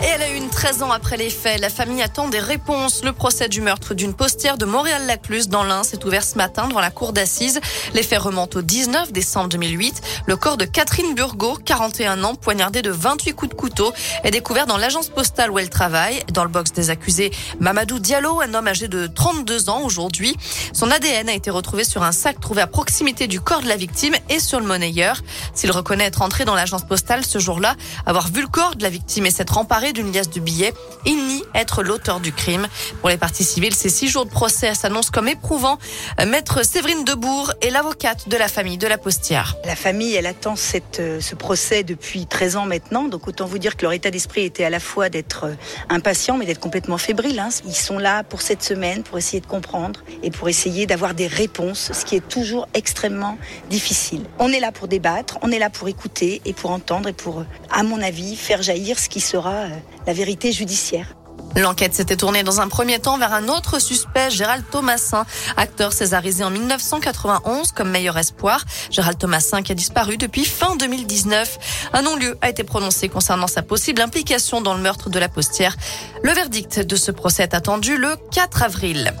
Et elle a une 13 ans après les faits. La famille attend des réponses. Le procès du meurtre d'une postière de Montréal-Lacluse dans l'Ain s'est ouvert ce matin devant la cour d'assises. Les faits remontent au 19 décembre 2008. Le corps de Catherine Burgot, 41 ans, poignardée de 28 coups de couteau, est découvert dans l'agence postale où elle travaille. Dans le box des accusés, Mamadou Diallo, un homme âgé de 32 ans aujourd'hui. Son ADN a été retrouvé sur un sac trouvé à proximité du corps de la victime et sur le monnayeur. S'il reconnaît être entré dans l'agence postale ce jour-là, avoir vu le corps de la victime et s'être emparé d'une liasse de billets. Il nie être l'auteur du crime. Pour les parties civiles, ces six jours de procès s'annoncent comme éprouvants. Maître Séverine Debourg est l'avocate de la famille de la postière. La famille, elle attend euh, ce procès depuis 13 ans maintenant. Donc autant vous dire que leur état d'esprit était à la fois d'être euh, impatient, mais d'être complètement fébrile. Hein. Ils sont là pour cette semaine, pour essayer de comprendre et pour essayer d'avoir des réponses, ce qui est toujours extrêmement difficile. On est là pour débattre, on est là pour écouter et pour entendre et pour, à mon avis, faire jaillir ce qui sera la vérité judiciaire. L'enquête s'était tournée dans un premier temps vers un autre suspect, Gérald Thomasin, acteur césarisé en 1991 comme meilleur espoir. Gérald Thomasin qui a disparu depuis fin 2019. Un non-lieu a été prononcé concernant sa possible implication dans le meurtre de la postière. Le verdict de ce procès est attendu le 4 avril.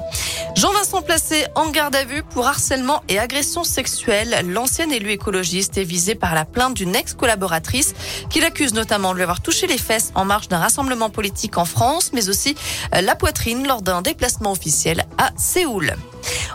Jean-Vincent Placé en garde à vue pour harcèlement et agression sexuelle. L'ancien élu écologiste est visé par la plainte d'une ex-collaboratrice qui l'accuse notamment de lui avoir touché les fesses en marge d'un rassemblement politique en France, mais aussi euh, la poitrine lors d'un déplacement officiel à Séoul.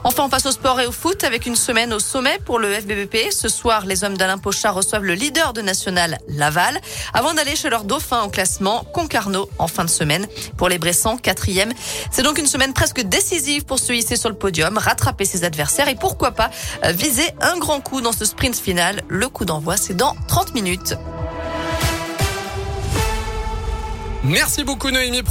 Enfin, on passe au sport et au foot avec une semaine au sommet pour le FBBP. Ce soir, les hommes d'Alain Pochard reçoivent le leader de National, Laval, avant d'aller chez leur dauphin au classement, Concarneau, en fin de semaine. Pour les Bressans, quatrième. C'est donc une semaine presque décisive pour se hisser sur le podium, rattraper ses adversaires et pourquoi pas euh, viser un grand coup dans ce sprint final. Le coup d'envoi, c'est dans 30 minutes. Merci beaucoup Noémie.